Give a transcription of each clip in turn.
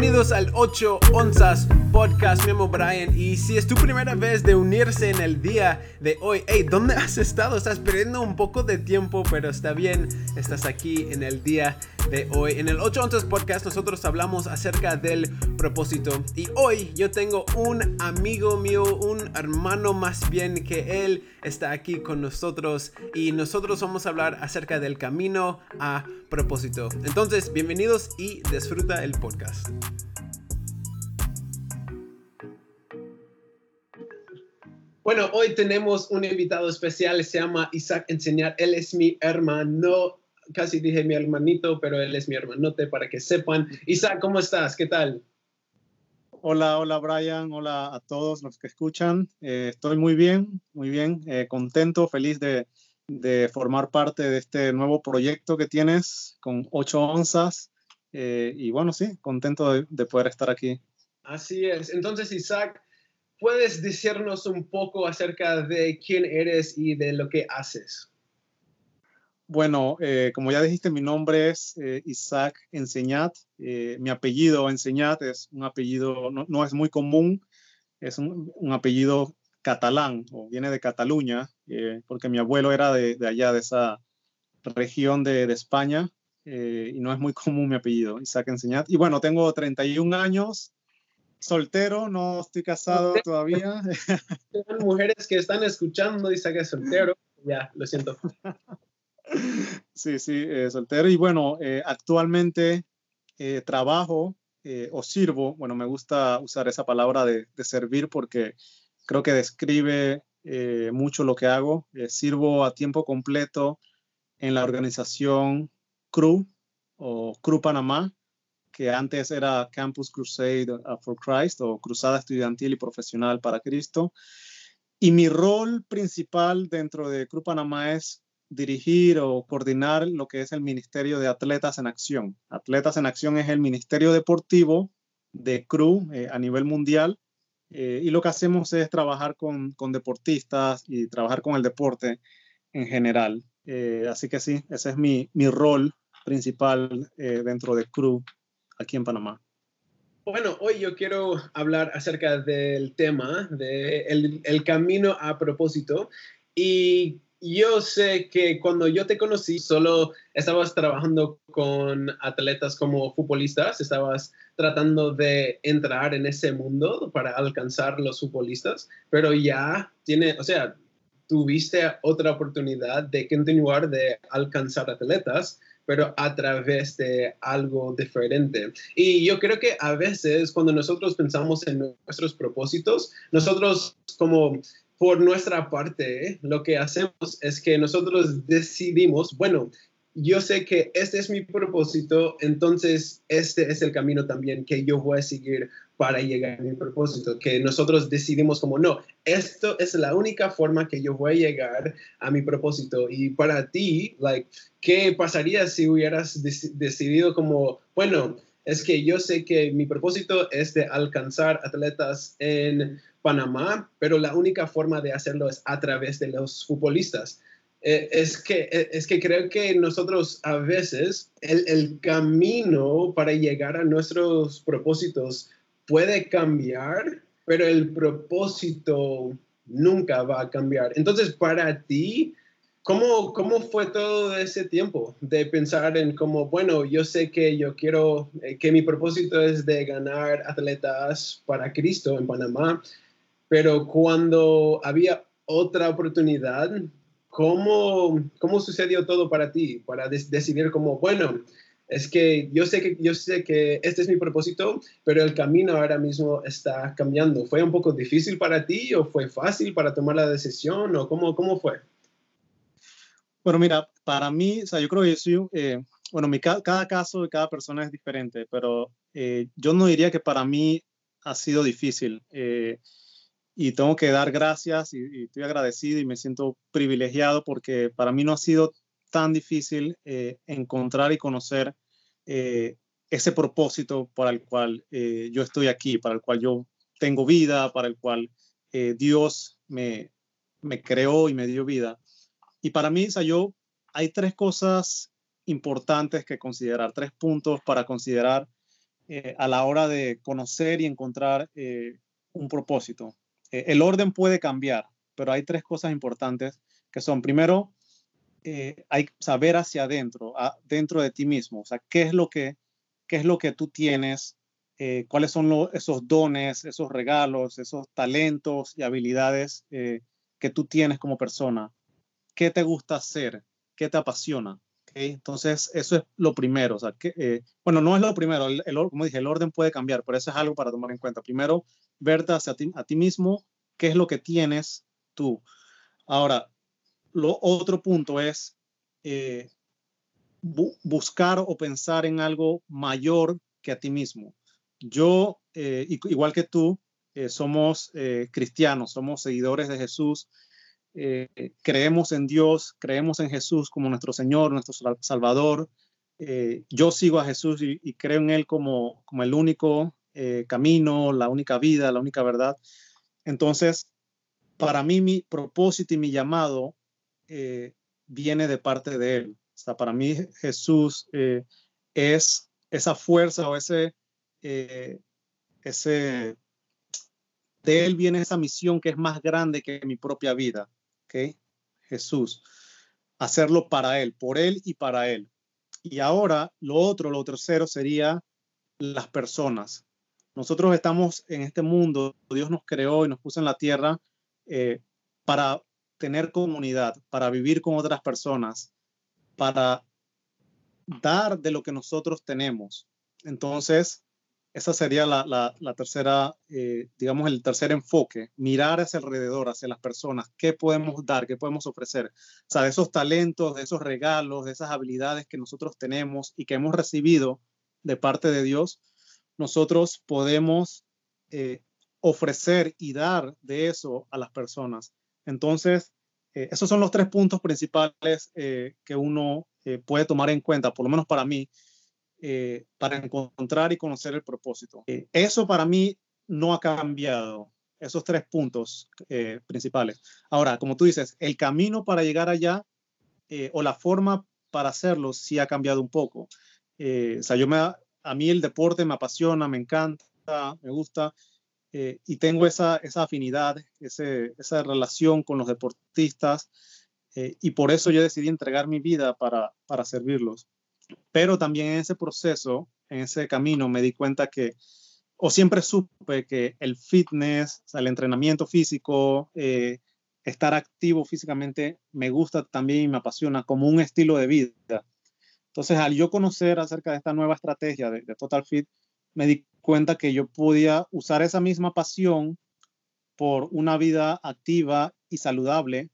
Bienvenidos al 8 Onzas Podcast, mi amo Brian. Y si es tu primera vez de unirse en el día de hoy, hey, ¿dónde has estado? Estás perdiendo un poco de tiempo, pero está bien, estás aquí en el día de hoy. En el 8 Onzas Podcast nosotros hablamos acerca del propósito. Y hoy yo tengo un amigo mío, un hermano más bien que él está aquí con nosotros. Y nosotros vamos a hablar acerca del camino a propósito. Entonces, bienvenidos y disfruta el podcast. Bueno, hoy tenemos un invitado especial, se llama Isaac Enseñar. Él es mi hermano, casi dije mi hermanito, pero él es mi hermanote para que sepan. Isaac, ¿cómo estás? ¿Qué tal? Hola, hola Brian, hola a todos los que escuchan. Eh, estoy muy bien, muy bien, eh, contento, feliz de, de, formar parte de este nuevo proyecto que tienes con 8 onzas. Eh, y bueno, sí, contento de, de poder estar aquí. Así es. Entonces, Isaac, ¿puedes decirnos un poco acerca de quién eres y de lo que haces? Bueno, eh, como ya dijiste, mi nombre es eh, Isaac Enseñat. Eh, mi apellido Enseñat es un apellido, no, no es muy común, es un, un, apellido catalán o viene de Cataluña, eh, porque mi abuelo era de, de, allá, de esa región de, de España, y no es muy común mi apellido, Isaac Enseñat. Y bueno, tengo 31 años, soltero, no estoy casado todavía. Hay mujeres que están escuchando, Isaac es soltero, ya, lo siento. Sí, sí, eh, soltero. Y bueno, eh, actualmente eh, trabajo o sirvo, bueno, me gusta usar esa palabra de, de servir porque creo que describe mucho lo que hago. sirvo a tiempo completo en la organización CRU o CRU Panamá, que antes era Campus Crusade for Christ o Cruzada Estudiantil y Profesional para Cristo. Y mi rol principal dentro de CRU Panamá es dirigir o coordinar lo que es el Ministerio de Atletas en Acción. Atletas en Acción es el ministerio deportivo de CRU eh, a nivel mundial eh, y lo que hacemos es trabajar con, con, deportistas y trabajar con el deporte en general. Eh, así que sí, ese es mi, mi rol principal dentro de CRU aquí en Panamá. Bueno, hoy yo quiero hablar acerca del tema de el, el camino a propósito y yo sé que cuando yo te conocí, solo estabas trabajando con atletas como futbolistas, estabas tratando de entrar en ese mundo para alcanzar los futbolistas, pero ya tiene, o sea, tuviste otra oportunidad de continuar de alcanzar atletas, pero a través de algo diferente. Y yo creo que a veces cuando nosotros pensamos en nuestros propósitos, nosotros como por nuestra parte, lo que hacemos es que nosotros decidimos, bueno, yo sé que este es mi propósito, entonces este es el camino también que yo voy a seguir para llegar a mi propósito, que nosotros decidimos como, no, esto es la única forma que yo voy a llegar a mi propósito. Y para ti, like, ¿qué pasaría si hubieras decidido como, bueno, es que yo sé que mi propósito es de alcanzar atletas en Panamá, pero la única forma de hacerlo es a través de los futbolistas. Eh, es, que, eh, es que creo que nosotros a veces el, camino para llegar a nuestros propósitos puede cambiar, pero el propósito nunca va a cambiar. Entonces, para ti, ¿cómo, cómo fue todo ese tiempo de pensar en cómo, bueno, yo sé que yo quiero, eh, que mi propósito es de ganar atletas para Cristo en Panamá, pero cuando había otra oportunidad, ¿cómo, cómo sucedió todo para ti? Para decidir como, bueno, es que yo sé que yo sé que este es mi propósito, pero el camino ahora mismo está cambiando. ¿Fue un poco difícil para ti o fue fácil para tomar la decisión o cómo, cómo fue? Bueno, mira, para mí, o sea, yo creo que yo eh, bueno, mi, cada caso de cada persona es diferente, pero eh, yo no diría que para mí ha sido difícil. Eh, y tengo que dar gracias y, y, estoy agradecido y me siento privilegiado porque para mí no ha sido tan difícil eh, encontrar y conocer eh, ese propósito para el cual eh, yo estoy aquí, para el cual yo tengo vida, para el cual eh, Dios me, me creó y me dio vida. Y para mí, o sea, yo, hay tres cosas importantes que considerar, tres puntos para considerar eh, a la hora de conocer y encontrar eh, un propósito. El orden puede cambiar, pero hay tres cosas importantes que son, primero, hay saber hacia adentro, dentro de ti mismo, o sea, qué es lo que, qué es lo que tú tienes, cuáles son esos dones, esos regalos, esos talentos y habilidades que tú tienes como persona. ¿Qué te gusta hacer? ¿Qué te apasiona? Entonces, eso es lo primero. O sea, eh, bueno, no es lo primero, el, como dije, el orden puede cambiar, pero eso es algo para tomar en cuenta. Primero, verte hacia ti, a ti mismo, qué es lo que tienes tú. Ahora, lo otro punto es eh, buscar o pensar en algo mayor que a ti mismo. Yo, eh, igual que tú, somos cristianos, somos seguidores de Jesús eh, creemos en Dios, creemos en Jesús como nuestro Señor, nuestro Salvador. Eh, yo sigo a Jesús y, creo en Él como, como el único eh, camino, la única vida, la única verdad. Entonces, para mí mi propósito y mi llamado viene de parte de Él. O sea, para mí Jesús es esa fuerza o ese, ese, de Él viene esa misión que es más grande que mi propia vida. Jesús. Hacerlo para Él, por Él y para Él. Y ahora lo otro, lo tercero sería las personas. Nosotros estamos en este mundo, Dios nos creó y nos puso en la tierra eh, para tener comunidad, para vivir con otras personas, para dar de lo que nosotros tenemos. Entonces, esa sería la, tercera, eh, digamos, el tercer enfoque, mirar hacia alrededor, hacia las personas, qué podemos dar, qué podemos ofrecer. O sea, de esos talentos, de esos regalos, de esas habilidades que nosotros tenemos y que hemos recibido de parte de Dios, nosotros podemos eh, ofrecer y dar de eso a las personas. Entonces, eh, esos son los tres puntos principales que uno puede tomar en cuenta, por lo menos para mí, eh, para encontrar y conocer el propósito. Eh, eso para mí no ha cambiado, esos tres puntos eh, principales. Ahora, como tú dices, el camino para llegar allá o la forma para hacerlo sí ha cambiado un poco. o sea, yo me, a mí el deporte me apasiona, me encanta, me gusta. y tengo esa, esa afinidad, ese, esa relación con los deportistas, y por eso yo decidí entregar mi vida para, para servirlos pero también en ese proceso, en ese camino, me di cuenta que, o siempre supe que el fitness, el entrenamiento físico, eh, estar activo físicamente, me gusta también y me apasiona como un estilo de vida. Entonces, al yo conocer acerca de esta nueva estrategia de, de Total Fit, me di cuenta que yo podía usar esa misma pasión por una vida activa y saludable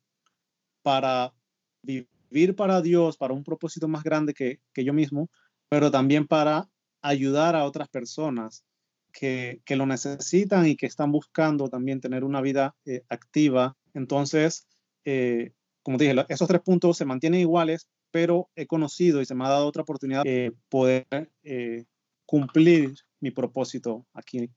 para vivir para Dios, para un propósito más grande que, yo mismo, pero también para ayudar a otras personas que, lo necesitan y que están buscando también tener una vida eh, activa. Entonces, eh, como dije, esos tres puntos se mantienen iguales, pero he conocido y se me ha dado otra oportunidad de poder eh, cumplir mi propósito aquí.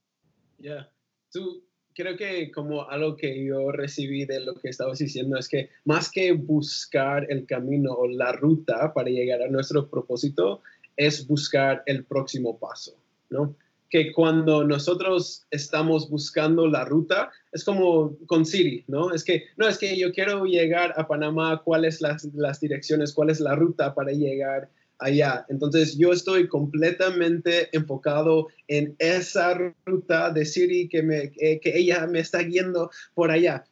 Ya, tú creo que como algo que yo recibí de lo que estabas diciendo es que más que buscar el camino o la ruta para llegar a nuestro propósito, es buscar el próximo paso, ¿no? Que cuando nosotros estamos buscando la ruta, es como con Siri, ¿no? Es que, no, es que yo quiero llegar a Panamá, cuáles las, las direcciones, cuál es la ruta para llegar allá. Entonces yo estoy completamente enfocado en esa ruta de Siri que, me, que ella me está guiando por allá.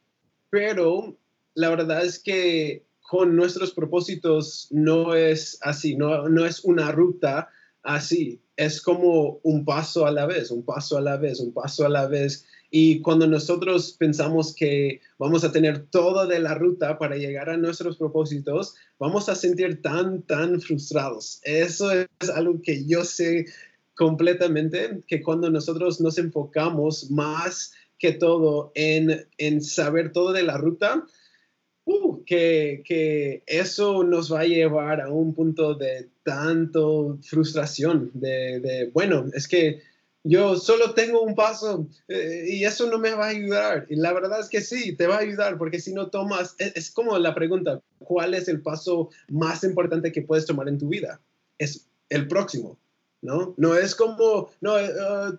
Pero la verdad es que con nuestros propósitos no es así, no, no es una ruta así, es como un paso a la vez, un paso a la vez, un paso a la vez y cuando nosotros pensamos que vamos a tener toda de la ruta para llegar a nuestros propósitos, vamos a sentir tan, tan frustrados. Eso es algo que yo sé completamente, que cuando nosotros nos enfocamos más que todo en, en saber todo de la ruta, uh, que, que, eso nos va a llevar a un punto de tanto frustración, de, de bueno, es que yo solo tengo un paso eh, y eso no me va a ayudar. Y la verdad es que sí, te va a ayudar porque si no tomas, es, es, como la pregunta, ¿cuál es el paso más importante que puedes tomar en tu vida? Es el próximo. ¿No? No es como, no, eh,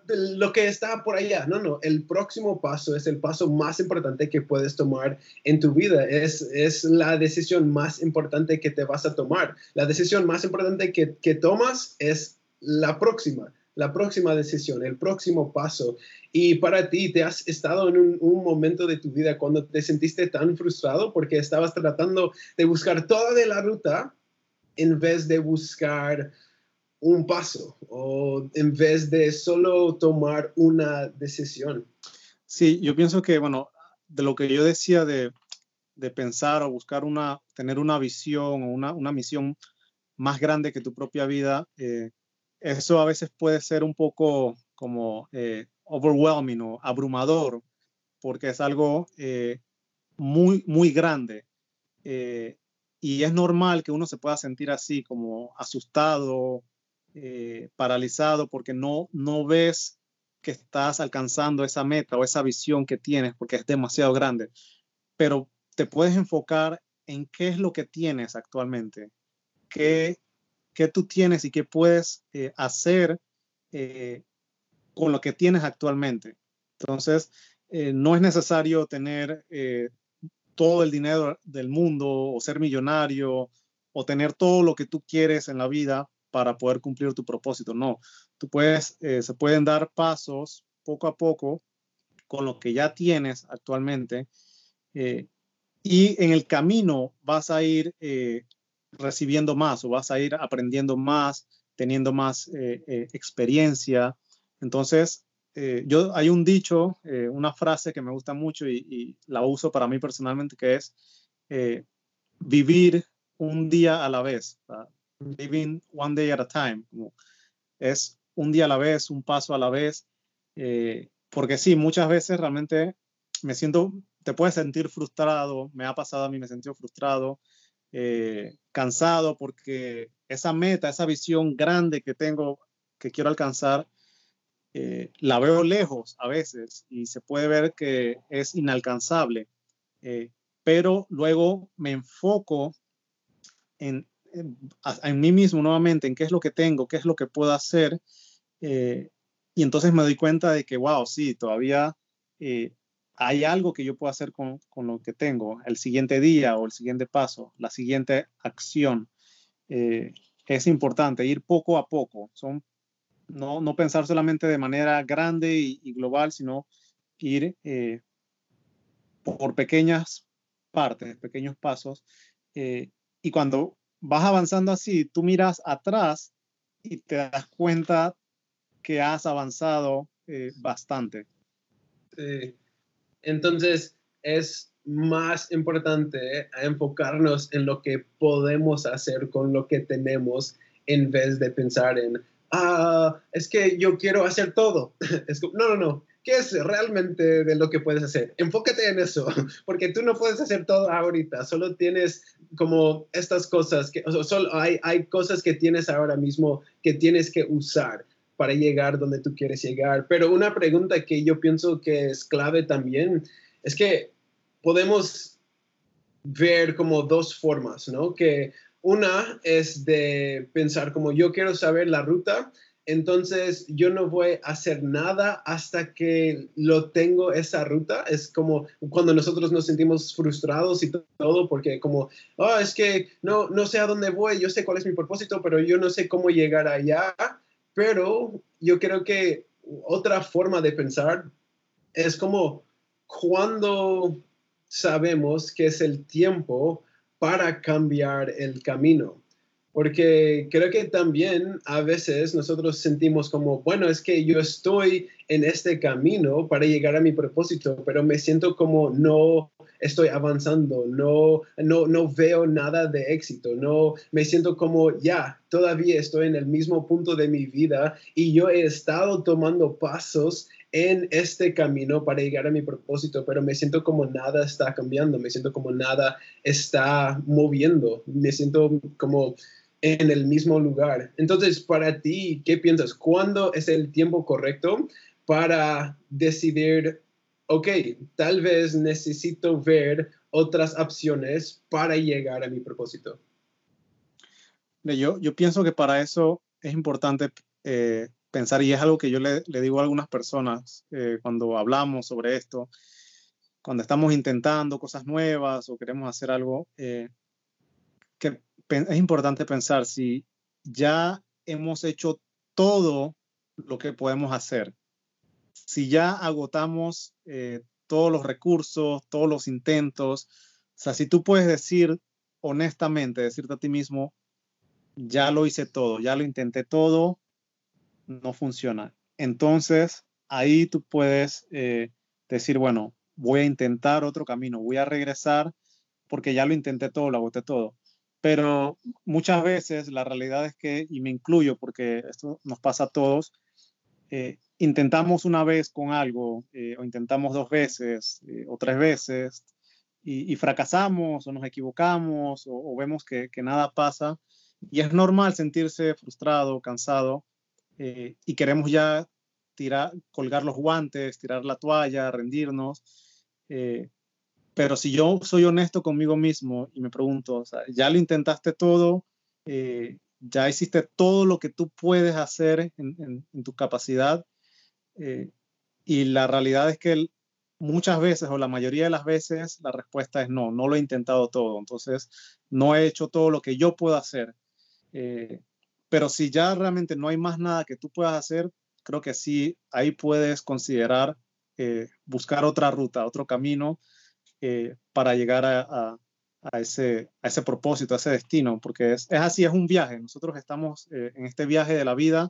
lo que está por allá, no, no, el próximo paso es el paso más importante que puedes tomar en tu vida, es, es la decisión más importante que te vas a tomar. La decisión más importante que, que tomas es la próxima, la próxima decisión, el próximo paso. Y para ti, ¿te has estado en un, un, momento de tu vida cuando te sentiste tan frustrado porque estabas tratando de buscar toda de la ruta en vez de buscar un paso o en vez de solo tomar una decisión. Sí, yo pienso que, bueno, de lo que yo decía de, de pensar o buscar una, tener una visión o una, una misión más grande que tu propia vida, eh, eso a veces puede ser un poco como eh, overwhelming o abrumador, porque es algo eh, muy, muy grande. y es normal que uno se pueda sentir así, como asustado eh, paralizado porque no, no ves que estás alcanzando esa meta o esa visión que tienes porque es demasiado grande. Pero te puedes enfocar en qué es lo que tienes actualmente, qué, qué tú tienes y qué puedes eh, hacer eh, con lo que tienes actualmente. Entonces, no es necesario tener todo el dinero del mundo o ser millonario o tener todo lo que tú quieres en la vida para poder cumplir tu propósito. No, tú puedes, eh, se pueden dar pasos poco a poco con lo que ya tienes actualmente eh, y en el camino vas a ir eh, recibiendo más o vas a ir aprendiendo más, teniendo más experiencia. Entonces, yo hay un dicho, una frase que me gusta mucho y, y, la uso para mí personalmente que es vivir un día a la vez living one day at a time, como es un día a la vez, un paso a la vez, eh, porque sí, muchas veces realmente me siento, te puedes sentir frustrado, me ha pasado a mí, me he sentido frustrado, eh, cansado, porque esa meta, esa visión grande que tengo, que quiero alcanzar, eh, la veo lejos a veces y se puede ver que es inalcanzable, pero luego me enfoco en en, mí mismo nuevamente, en qué es lo que tengo, qué es lo que puedo hacer. Eh, y entonces me doy cuenta de que, wow, sí, todavía eh, hay algo que yo puedo hacer con, con, lo que tengo, el siguiente día o el siguiente paso, la siguiente acción. Eh, es importante ir poco a poco, son, no, no pensar solamente de manera grande y, global, sino ir por pequeñas partes, pequeños pasos. y cuando vas avanzando así, tú miras atrás y te das cuenta que has avanzado eh, bastante. Entonces, es más importante enfocarnos en lo que podemos hacer con lo que tenemos en vez de pensar en, ah, es que yo quiero hacer todo. No, no, no. ¿Qué es realmente de lo que puedes hacer? Enfócate en eso, porque tú no puedes hacer todo ahorita, solo tienes como estas cosas, que, solo hay, hay cosas que tienes ahora mismo que tienes que usar para llegar donde tú quieres llegar. Pero una pregunta que yo pienso que es clave también es que podemos ver como dos formas, ¿no? Que una es de pensar como yo quiero saber la ruta, entonces yo no voy a hacer nada hasta que lo tengo esa ruta. Es como cuando nosotros nos sentimos frustrados y todo, porque como, oh, es que no, no sé a dónde voy, yo sé cuál es mi propósito, pero yo no sé cómo llegar allá. Pero yo creo que otra forma de pensar es como cuando sabemos que es el tiempo para cambiar el camino porque creo que también a veces nosotros sentimos como, bueno, es que yo estoy en este camino para llegar a mi propósito, pero me siento como no estoy avanzando, no, no, no veo nada de éxito, no me siento como ya, todavía estoy en el mismo punto de mi vida y yo he estado tomando pasos en este camino para llegar a mi propósito, pero me siento como nada está cambiando, me siento como nada está moviendo, me siento como en el mismo lugar. Entonces, para ti, ¿qué piensas? ¿Cuándo es el tiempo correcto para decidir, ok, tal vez necesito ver otras opciones para llegar a mi propósito? Yo, yo pienso que para eso es importante eh, pensar, y es algo que yo le, digo a algunas personas eh, cuando hablamos sobre esto, cuando estamos intentando cosas nuevas o queremos hacer algo, que es importante pensar si ya hemos hecho todo lo que podemos hacer. Si ya agotamos todos los recursos, todos los intentos, o sea, si tú puedes decir honestamente, decirte a ti mismo, ya lo hice todo, ya lo intenté todo, no funciona. Entonces, ahí tú puedes eh, decir, bueno, voy a intentar otro camino, voy a regresar porque ya lo intenté todo, lo agoté todo. Pero muchas veces la realidad es que, y me incluyo porque esto nos pasa a todos, eh, intentamos una vez con algo eh, o intentamos dos veces o tres veces y, fracasamos o nos equivocamos o, vemos que, nada pasa y es normal sentirse frustrado, cansado eh, y queremos ya tirar, colgar los guantes, tirar la toalla, rendirnos. Eh, pero si yo soy honesto conmigo mismo y me pregunto, ya lo intentaste todo, eh, ya hiciste todo lo que tú puedes hacer en, tu capacidad y la realidad es que muchas veces o la mayoría de las veces la respuesta es no, no lo he intentado todo, entonces no he hecho todo lo que yo puedo hacer. Pero si ya realmente no hay más nada que tú puedas hacer, creo que sí, ahí puedes considerar eh, buscar otra ruta, otro camino eh, para llegar a, ese, a ese propósito, a ese destino, porque es, es así, es un viaje. Nosotros estamos en este viaje de la vida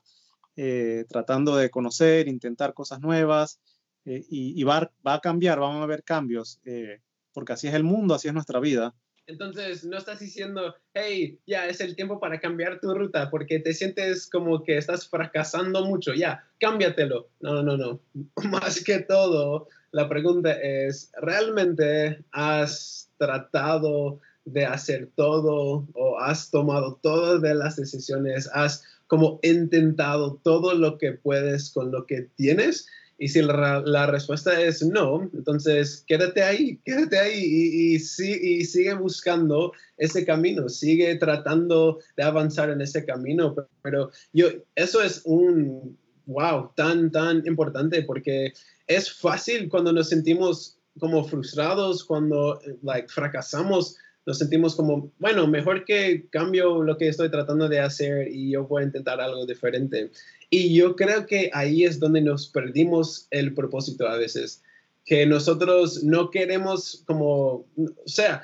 tratando de conocer, intentar cosas nuevas, eh, y, va, a cambiar, vamos a ver cambios, eh, porque así es el mundo, así es nuestra vida. Entonces, no estás diciendo, hey, ya es el tiempo para cambiar tu ruta porque te sientes como que estás fracasando mucho, ya, cámbiatelo. No, no, no. Más que todo, la pregunta es, ¿realmente has tratado de hacer todo o has tomado todas las decisiones? ¿Has como intentado todo lo que puedes con lo que tienes? Y si la, respuesta es no, entonces quédate ahí, quédate ahí y, y, sigue buscando ese camino, sigue tratando de avanzar en ese camino. Pero yo, eso es un, wow, tan, tan importante porque es fácil cuando nos sentimos como frustrados, cuando like, fracasamos, nos sentimos como, bueno, mejor que cambio lo que estoy tratando de hacer y yo voy a intentar algo diferente. Y yo creo que ahí es donde nos perdimos el propósito a veces, que nosotros no queremos como, o sea,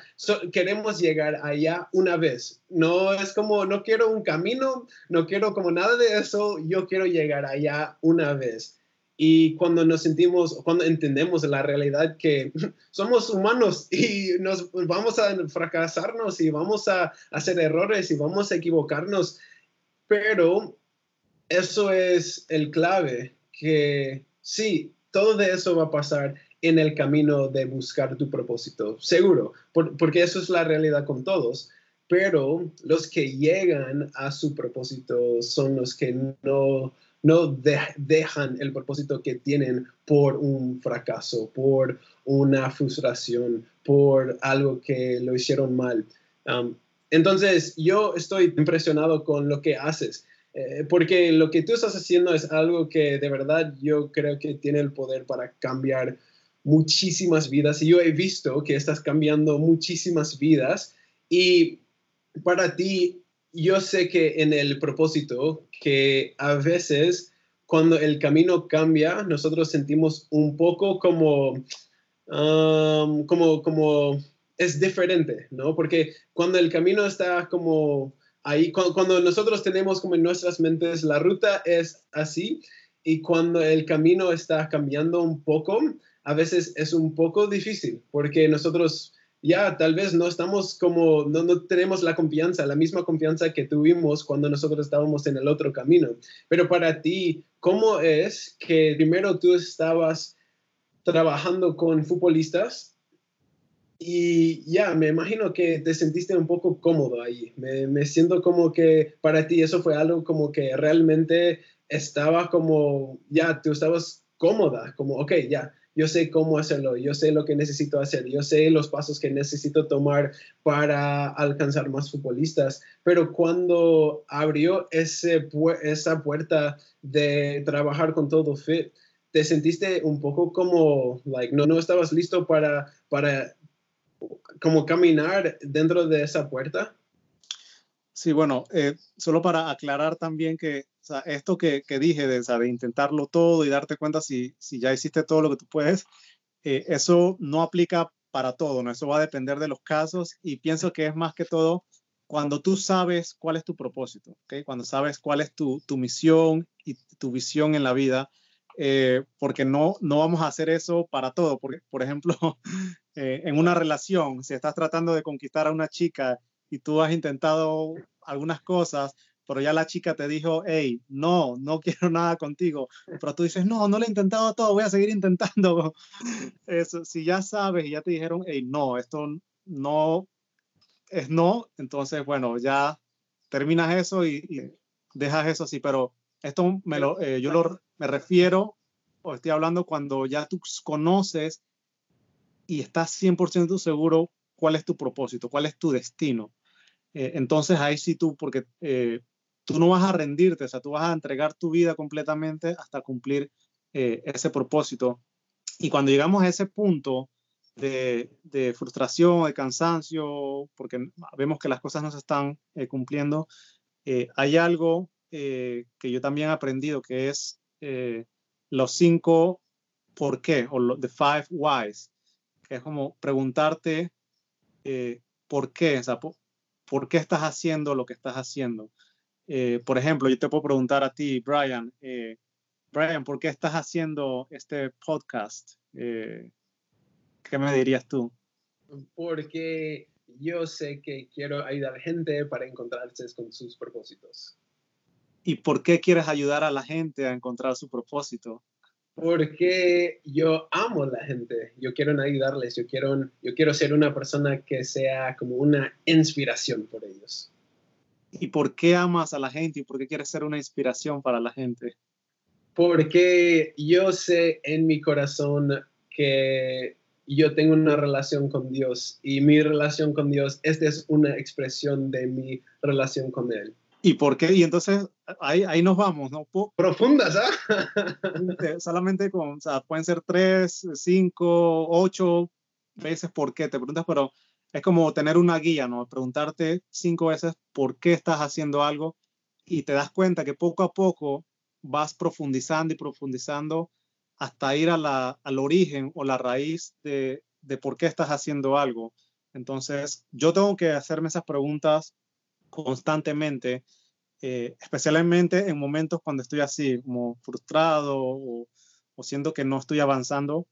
queremos llegar allá una vez. No es como, no quiero un camino, no quiero como nada de eso, yo quiero llegar allá una vez. Y cuando nos sentimos, cuando entendemos la realidad que somos humanos y nos vamos a fracasarnos y vamos a hacer errores y vamos a equivocarnos, pero eso es el clave, que sí, todo de eso va a pasar en el camino de buscar tu propósito, seguro, porque eso es la realidad con todos, pero los que llegan a su propósito son los que no, no dejan el propósito que tienen por un fracaso, por una frustración, por algo que lo hicieron mal. Um, entonces, yo estoy impresionado con lo que haces. Eh, porque lo que tú estás haciendo es algo que de verdad yo creo que tiene el poder para cambiar muchísimas vidas y yo he visto que estás cambiando muchísimas vidas y para ti yo sé que en el propósito que a veces cuando el camino cambia nosotros sentimos un poco como um, como como es diferente, ¿no? Porque cuando el camino está como ahí cuando, nosotros tenemos como en nuestras mentes la ruta es así y cuando el camino está cambiando un poco, a veces es un poco difícil porque nosotros ya tal vez no estamos como, no, no, tenemos la confianza, la misma confianza que tuvimos cuando nosotros estábamos en el otro camino. Pero para ti, ¿cómo es que primero tú estabas trabajando con futbolistas y ya, me imagino que te sentiste un poco cómodo ahí. Me, me, siento como que para ti eso fue algo como que realmente estaba como, ya, tú estabas cómoda, como, ok, ya, yo sé cómo hacerlo, yo sé lo que necesito hacer, yo sé los pasos que necesito tomar para alcanzar más futbolistas, pero cuando abrió ese, esa puerta de trabajar con todo fit, te sentiste un poco como, like, no, no estabas listo para, para como caminar dentro de esa puerta. Sí, bueno, eh, solo para aclarar también que esto que, dije de, intentarlo todo y darte cuenta si, si ya hiciste todo lo que tú puedes, eh, eso no aplica para todo, ¿no? Eso va a depender de los casos y pienso que es más que todo cuando tú sabes cuál es tu propósito, ¿ok? Cuando sabes cuál es tu, tu misión y tu visión en la vida, eh, porque no, no vamos a hacer eso para todo. Porque, por ejemplo, en una relación, si estás tratando de conquistar a una chica y tú has intentado algunas cosas, pero ya la chica te dijo, hey, no, no quiero nada contigo, pero tú dices, no, no lo he intentado todo, voy a seguir intentando. Eso, si ya sabes y ya te dijeron, hey, no, esto no es no, entonces, bueno, ya terminas eso y, dejas eso así, pero esto me lo, eh, yo lo, me refiero, o estoy hablando cuando ya tú conoces y estás 100% seguro cuál es tu propósito, cuál es tu destino. Eh, entonces ahí sí tú, porque eh, tú no vas a rendirte, o sea, tú vas a entregar tu vida completamente hasta cumplir eh, ese propósito. Y cuando llegamos a ese punto de, de, frustración, de cansancio, porque vemos que las cosas no se están cumpliendo, hay algo que yo también he aprendido que es los cinco por qué, o the five whys que es como preguntarte eh, por qué, o sea, por, qué estás haciendo lo que estás haciendo. Eh, por ejemplo, yo te puedo preguntar a ti, Brian, eh, Brian, ¿por qué estás haciendo este podcast? ¿Qué me dirías tú? Porque yo sé que quiero ayudar a la gente para encontrarse con sus propósitos. ¿Y por qué quieres ayudar a la gente a encontrar su propósito? Porque yo amo a la gente, yo quiero ayudarles, yo quiero, yo quiero ser una persona que sea como una inspiración por ellos. ¿Y por qué amas a la gente y por qué quieres ser una inspiración para la gente? Porque yo sé en mi corazón que yo tengo una relación con Dios y mi relación con Dios, esta es una expresión de mi relación con Él. ¿Y por qué? Y entonces ahí, ahí nos vamos, ¿no? Profundas, ¿ah? Solamente con, o sea, pueden ser tres, cinco, ocho veces por qué, te preguntas, pero es como tener una guía, ¿no? Preguntarte cinco veces por qué estás haciendo algo y te das cuenta que poco a poco vas profundizando y profundizando hasta ir a la, al origen o la raíz de, de por qué estás haciendo algo. Entonces, yo tengo que hacerme esas preguntas constantemente, eh, especialmente en momentos cuando estoy así, como frustrado o, siento que no estoy avanzando,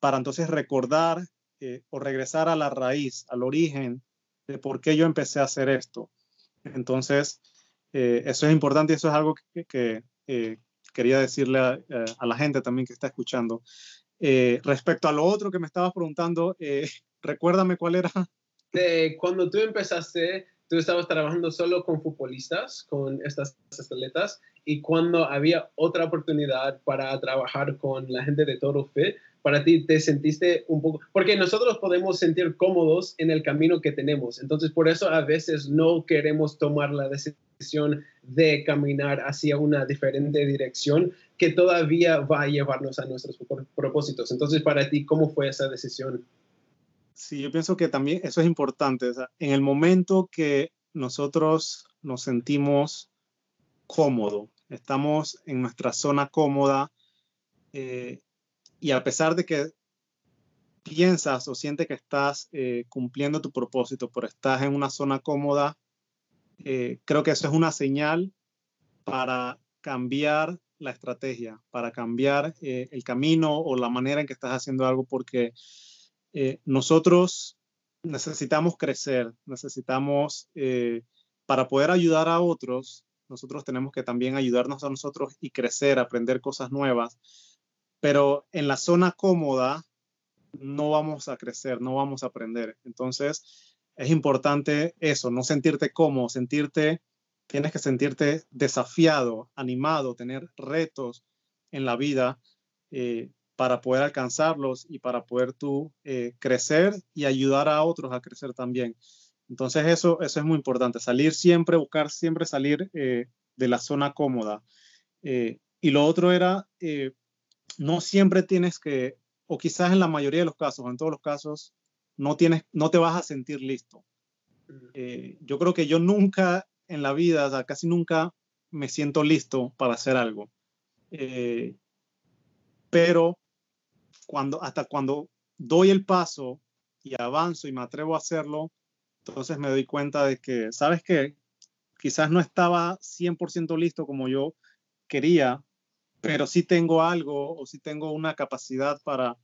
para entonces recordar eh, o regresar a la raíz, al origen de por qué yo empecé a hacer esto. Entonces, eh, eso es importante y eso es algo que, quería decirle a, la gente también que está escuchando. respecto a lo otro que me estabas preguntando, recuérdame cuál era. cuando tú empezaste tú estabas trabajando solo con futbolistas, con estas atletas, y cuando había otra oportunidad para trabajar con la gente de Toro Fit, para ti te sentiste un poco, porque nosotros podemos sentir cómodos en el camino que tenemos, entonces por eso a veces no queremos tomar la decisión de caminar hacia una diferente dirección que todavía va a llevarnos a nuestros propósitos. Entonces para ti, ¿cómo fue esa decisión? Sí, yo pienso que también eso es importante. en el momento que nosotros nos sentimos cómodos, estamos en nuestra zona cómoda eh, y a pesar de que piensas o sientes que estás eh, cumpliendo tu propósito, pero estás en una zona cómoda, eh, creo que eso es una señal para cambiar la estrategia, para cambiar el camino o la manera en que estás haciendo algo, porque eh, nosotros necesitamos crecer, necesitamos, eh, para poder ayudar a otros, nosotros tenemos que también ayudarnos a nosotros y crecer, aprender cosas nuevas. Pero en la zona cómoda no vamos a crecer, no vamos a aprender. Entonces, es importante eso, no sentirte cómodo, sentirte, tienes que sentirte desafiado, animado, tener retos en la vida. Eh, para poder alcanzarlos y para poder tú eh, crecer y ayudar a otros a crecer también. Entonces eso, eso es muy importante, salir siempre, buscar siempre salir eh, de la zona cómoda. Eh, y lo otro era, no siempre tienes que, o quizás en la mayoría de los casos, en todos los casos, no, tienes, no te vas a sentir listo. yo creo que yo nunca en la vida, casi nunca me siento listo para hacer algo. pero cuando, hasta cuando doy el paso y avanzo y me atrevo a hacerlo, entonces me doy cuenta de que, ¿sabes qué? Quizás no estaba 100% listo como yo quería, pero sí tengo algo o sí tengo una capacidad para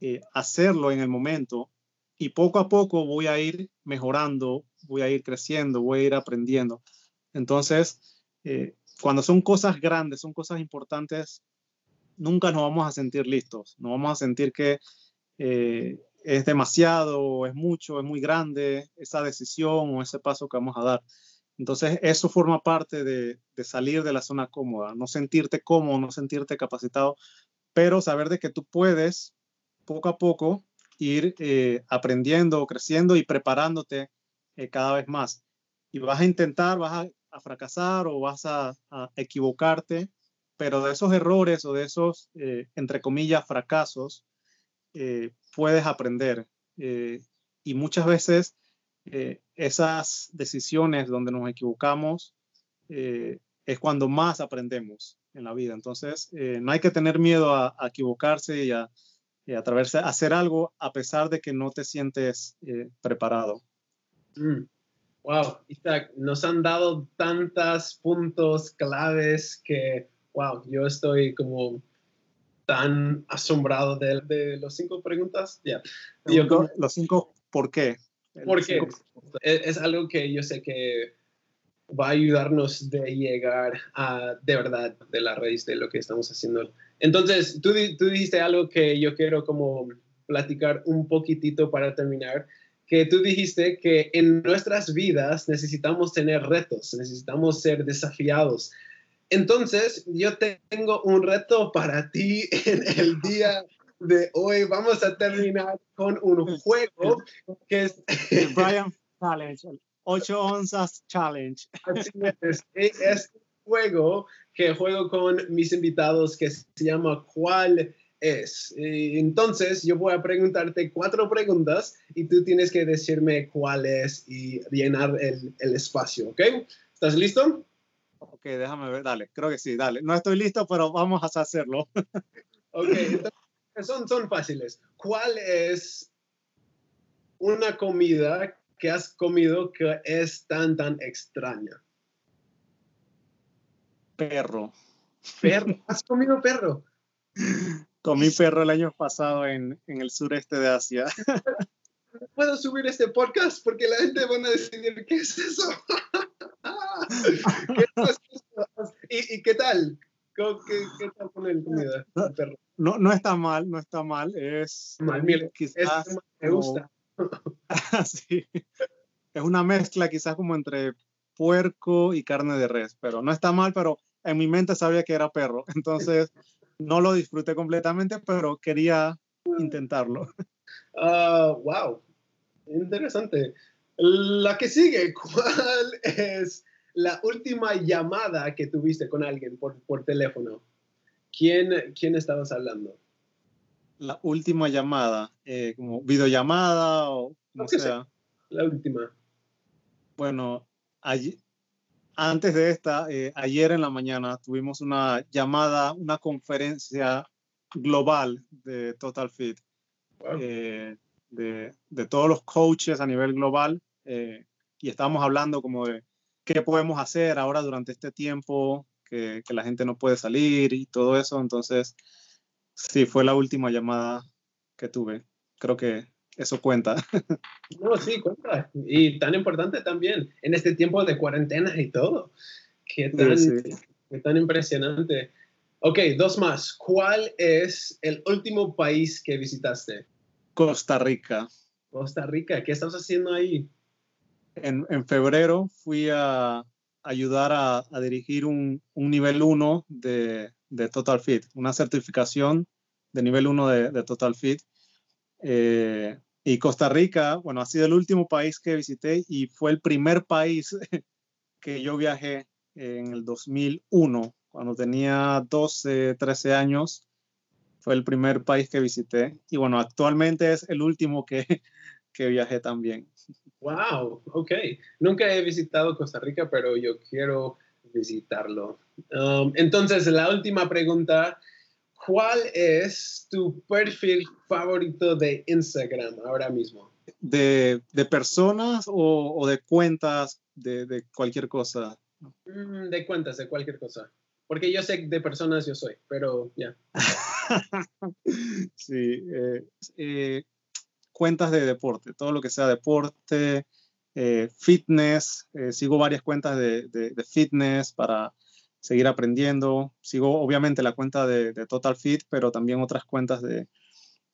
eh, hacerlo en el momento y poco a poco voy a ir mejorando, voy a ir creciendo, voy a ir aprendiendo. Entonces, eh, cuando son cosas grandes, son cosas importantes, nunca nos vamos a sentir listos, no vamos a sentir que eh, es demasiado, es mucho, es muy grande esa decisión o ese paso que vamos a dar. Entonces, eso forma parte de, salir de la zona cómoda, no sentirte cómodo, no sentirte capacitado, pero saber de que tú puedes poco a poco ir eh, aprendiendo, creciendo y preparándote eh, cada vez más. Y vas a intentar, vas a, fracasar o vas a equivocarte, pero de esos errores o de esos, eh, entre comillas, fracasos, eh, puedes aprender. Eh, y muchas veces esas decisiones donde nos equivocamos es cuando más aprendemos en la vida. Entonces, no hay que tener miedo a, equivocarse y a, a, hacer algo a pesar de que no te sientes preparado. Mm. Wow, Isaac, nos han dado tantos puntos claves que wow, yo estoy como tan asombrado de, de los cinco preguntas. Ya. Los cinco, ¿por qué? Porque es, algo que yo sé que va a ayudarnos de llegar a de verdad de la raíz de lo que estamos haciendo. Entonces, tú, tú dijiste algo que yo quiero como platicar un poquitito para terminar, que tú dijiste que en nuestras vidas necesitamos tener retos, necesitamos ser desafiados, entonces, yo tengo un reto para ti en el día de hoy. Vamos a terminar con un juego que es... El Brian Challenge, 8 onzas Challenge. Así es, es un juego que juego con mis invitados que se llama ¿Cuál es? Entonces, yo voy a preguntarte cuatro preguntas y tú tienes que decirme cuál es y llenar el, el espacio, ¿ok? ¿Estás listo? Ok, déjame ver, dale, creo que sí, dale. No estoy listo, pero vamos a hacerlo. ok, son, son fáciles. ¿Cuál es una comida que has comido que es tan, tan extraña? Perro. ¿Perro? ¿Has comido perro? Comí perro el año pasado en, en el sureste de Asia. puedo subir este podcast porque la gente va a decidir qué es eso. ¿Y, qué tal? ¿Qué, tal con el comida? No, no está mal, no está mal. Es mal, quizás me gusta. sí. Es una mezcla quizás como entre puerco y carne de res, pero no está mal, pero en mi mente sabía que era perro. Entonces no lo disfruté completamente, pero quería intentarlo. Uh, wow, interesante. La que sigue, ¿cuál es la última llamada que tuviste con alguien por, por teléfono? ¿Quién, ¿Quién estabas hablando? La última llamada, eh, como videollamada o como sea. La última. Bueno, antes de esta, eh, ayer en la mañana tuvimos una llamada, una conferencia global de Total Fit. Eh, de, de, todos los coaches a nivel global eh, y estábamos hablando como de qué podemos hacer ahora durante este tiempo que, que, la gente no puede salir y todo eso. Entonces, sí, fue la última llamada que tuve. Creo que eso cuenta. No, sí, cuenta. Y tan importante también en este tiempo de cuarentena y todo. Qué tan, qué tan impresionante. Ok, dos más. ¿Cuál es el último país que visitaste? Costa Rica. Costa Rica, ¿qué estás haciendo ahí? En, en febrero fui a ayudar a, a dirigir un, un nivel 1 de, Total Fit, una certificación de nivel 1 de, Total Fit. Eh, y Costa Rica, bueno, ha sido el último país que visité y fue el primer país que yo viajé en el 2001, cuando tenía 12, 13 años. Fue el primer país que visité. Y bueno, actualmente es el último que, que viajé también. Wow, ok. Nunca he visitado Costa Rica, pero yo quiero visitarlo. Um, entonces, la última pregunta, ¿cuál es tu perfil favorito de Instagram ahora mismo? ¿De, de personas o, o, de cuentas de, de cualquier cosa? Mm, de cuentas, de cualquier cosa. Porque yo sé de personas yo soy, pero ya. sí. Eh, eh, cuentas de deporte, todo lo que sea deporte, eh, fitness, eh, sigo varias cuentas de, fitness para seguir aprendiendo, sigo obviamente la cuenta de, Total Fit, pero también otras cuentas de,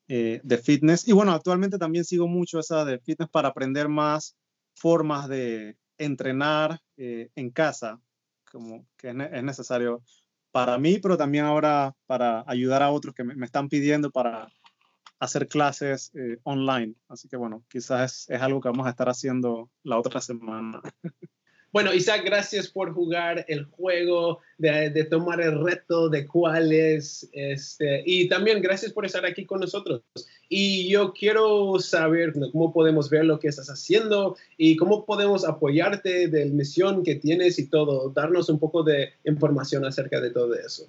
eh, de fitness. Y bueno, actualmente también sigo mucho esa de fitness para aprender más formas de entrenar en casa, como que es, necesario para mí, pero también ahora para ayudar a otros que me están pidiendo para hacer clases eh, online. Así que bueno, quizás es, algo que vamos a estar haciendo la otra semana. Bueno, Isaac, gracias por jugar el juego, de, tomar el reto de cuál es, este, y también gracias por estar aquí con nosotros. Y yo quiero saber cómo podemos ver lo que estás haciendo y cómo podemos apoyarte de la misión que tienes y todo, darnos un poco de información acerca de todo eso.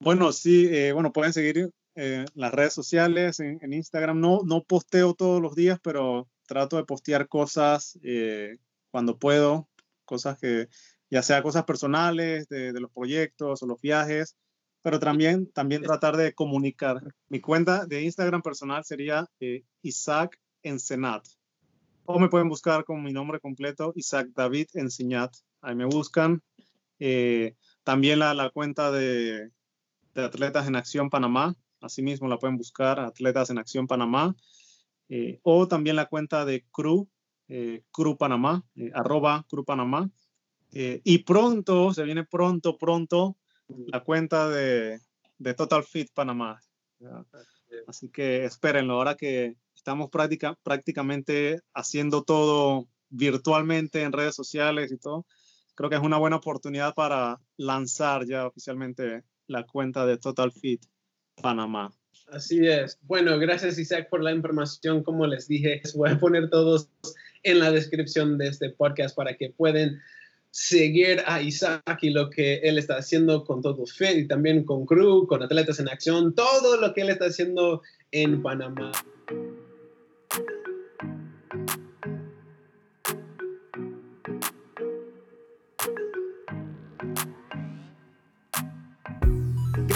Bueno, sí, eh, bueno, pueden seguir eh, las redes sociales, en, Instagram. No, no posteo todos los días, pero trato de postear cosas eh, cuando puedo, cosas que, ya sea cosas personales, de, los proyectos o los viajes, pero también, también tratar de comunicar. Mi cuenta de Instagram personal sería eh, Isaac Ensenat. O me pueden buscar con mi nombre completo, Isaac David Enseñat. Ahí me buscan. también la, la cuenta de, de Atletas en Acción Panamá, Asimismo, la pueden buscar Atletas en Acción Panamá eh, o también la cuenta de CRU, eh, CRU Panamá, eh, arroba CRU Panamá. y pronto, se viene pronto, pronto, la cuenta de, de Total Fit Panamá. Así que espérenlo, ahora que estamos práctica, prácticamente haciendo todo virtualmente en redes sociales y todo, creo que es una buena oportunidad para lanzar ya oficialmente la cuenta de Total Fit Panamá. Así es. Bueno, gracias Isaac por la información. Como les dije, voy a poner todos en la descripción de este podcast para que puedan seguir a Isaac y lo que él está haciendo con todo Fit y también con Crew, con Atletas en Acción, todo lo que él está haciendo en Panamá.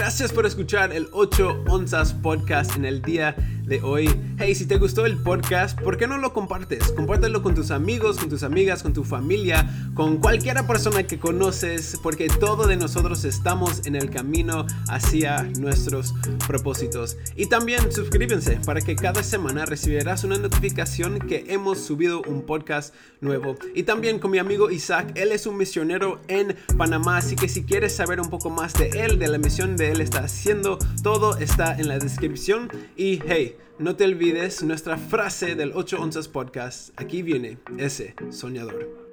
Gracias por escuchar el 8 onzas podcast en el día hoy. Hey, si te gustó el podcast, ¿por qué no lo compartes? Compártelo con tus amigos, con tus amigas, con tu familia, con cualquier persona que conoces, porque todos de nosotros estamos en el camino hacia nuestros propósitos. Y también suscríbense para que cada semana recibirás una notificación que hemos subido un podcast nuevo. Y también con mi amigo Isaac, él es un misionero en Panamá, así que si quieres saber un poco más de él, de la misión de él está haciendo, todo está en la descripción. Y hey, no te olvides nuestra frase del 8 onzas podcast. Aquí viene ese soñador.